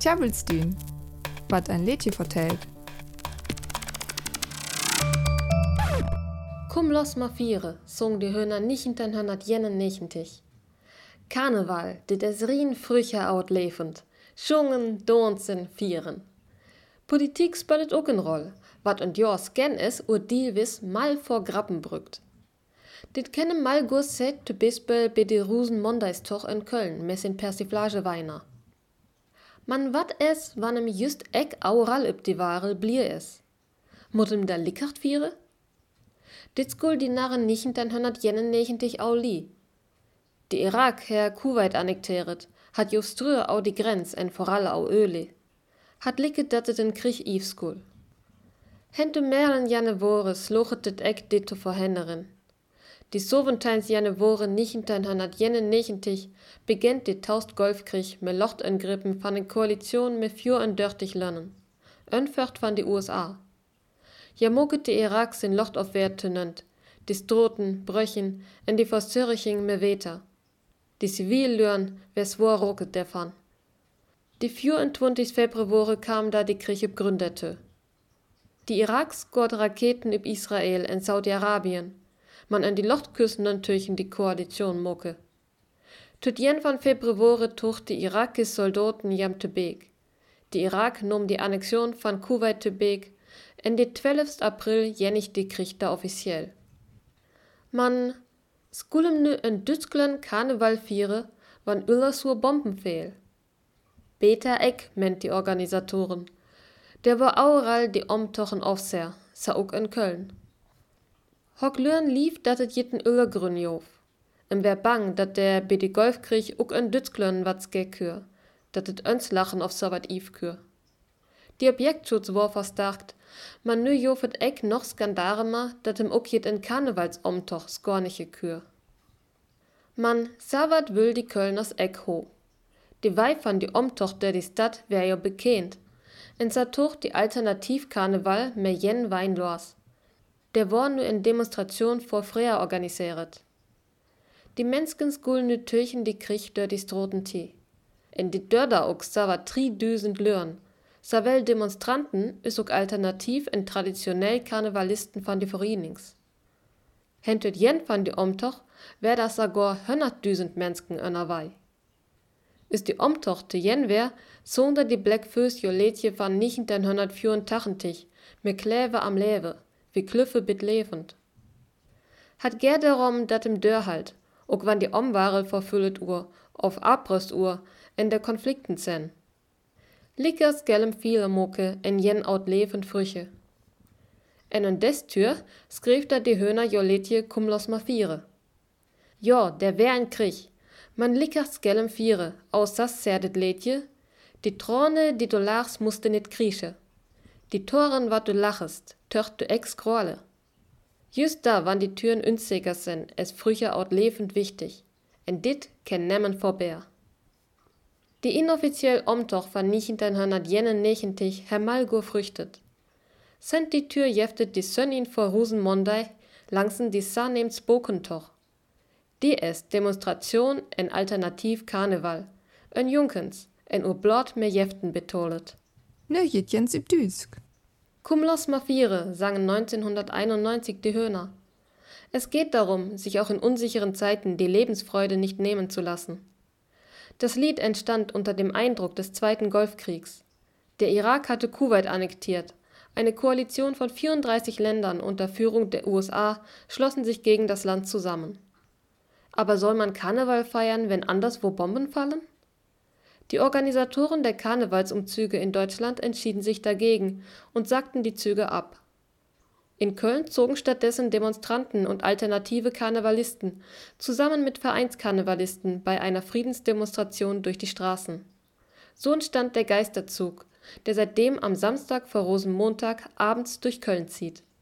Tjabelstien, wat ein Lädchen vertellt. Komm los ma viere, song die Höhner nicht hinter hörnert jenen nechentig. Karneval, dit es rien frücher out levend. Schungen, donzen, vieren. Politik spellet ook een rol, wat und jors gen is ur Dielwis mal vor Grappen brückt. Dit kenne mal gur set te bispel bei de Rusen Mondeistoch in Köln, mes in Persiflage Weiner. Man wat es, wann em just eck aural üb die Ware blier es. Mut em da lickert viere? Dit skul die Narren nichen dann hörnert jenen nechentig au li. Die Irak her Kuwait annekteret, hat just drüber au die Grenz en voral au Öle. Hat licket dat den Krieg Eve skul. Hente meren janne Wore slochet dit eck dit zu verhinderen. Die Soventijns janne Wore nichentijn hanat jenne nechentig beginnt die Taust Golfkrieg mit Lochtangrippen van den Koalition mit fjur en dörtig lönnen. Önfört van die USA. Ja moget die Irak sin Locht auf Wert tenent, die Stroten, Bröchen en die Versörriching me Weter. Die Zivillören, wer swor roket davon. Die 24. Februar kam da die Krieg gründete. Die Iraks gott Raketen üb Israel en Saudi-Arabien. Man an die Lochtküsten natürlich die Koalition mucke. Tut jen van Februar tucht die Irakis Soldaten jam Tebek. Die Irak nahm die Annexion von Kuwait Tebek en die 12. April jennig die da offiziell. Man skulem nu en Dütsklen Karneval viere, wann Üllersur Bomben fehl. Beta Eck ment die Organisatoren. Der war aural die Omtochen aufser, sa ook in Köln. Hock lürn lief, dat et jitten Öllergrün jof. Im wär bang, dat der bei die Golfkrieg ook en Dützglön wat kür, dat et öns lachen auf so wat Iv kür. Die Objektschutz war verstärkt, man nu jofet eck noch skandaremer, dat im ook jet in Karnevalsomtoch skorniche kür. Man savat will die Kölners Eck ho. Die Weifern die Omtoch der die Stadt wär jo bekannt. In Satuch die Alternativkarneval mehr jen Wein los. Der war nu in Demonstration vor Freya organisiert. Die Menschen skuln nu Türchen die Krieg dör die Stroten. In die Dörder ook savat tri düsend Lörn. Savel Demonstranten is ook alternativ en traditionell Karnevalisten van die Verenings. Hentet jen van die Omtoch wär das sogar düsend Menschen önerwei. Is die Omtoch te jen wär, sonder die Blackfös jo letje van 1984 mit Kläve am Lewe, Klüffe bit levend. Hat ger darum dat im Dörr halt, ook wann die Omware verfüllet Uhr, auf Abrüstuhr, in der Konflikten zen. Lickers gellem viele Mucke en jen out levend Früche. En an des Tür skrift da die Höhner jo letje cum los ma viere. Jo, der wär ein Krieg. Man lickers gellem viere, aus das serdet letje. Die Trone, die lachst, musste nit krieche. Die Toren, wat du lachest, tört du ex krolle. Just da, wann die Türen unsicher sind, es früher out levend wichtig. En dit ken nemmen vorbei. Die inoffiziell Omtoch van 1991 Herr Malgur früchtet. Sind die Tür jeftet die Sönnin vor Rosenmondei, langsen die Sanems Bokentoch. Die es Demonstration en Alternativ Karneval. En Junkens, en Urblot mehr jeften betolet. Ne Jens üb Düsk. Cum los ma viere, sangen 1991 die Höhner. Es geht darum, sich auch in unsicheren Zeiten die Lebensfreude nicht nehmen zu lassen. Das Lied entstand unter dem Eindruck des Zweiten Golfkriegs. Der Irak hatte Kuwait annektiert. Eine Koalition von 34 Ländern unter Führung der USA schlossen sich gegen das Land zusammen. Aber soll man Karneval feiern, wenn anderswo Bomben fallen? Die Organisatoren der Karnevalsumzüge in Deutschland entschieden sich dagegen und sagten die Züge ab. In Köln zogen stattdessen Demonstranten und alternative Karnevalisten zusammen mit Vereinskarnevalisten bei einer Friedensdemonstration durch die Straßen. So entstand der Geisterzug, der seitdem am Samstag vor Rosenmontag abends durch Köln zieht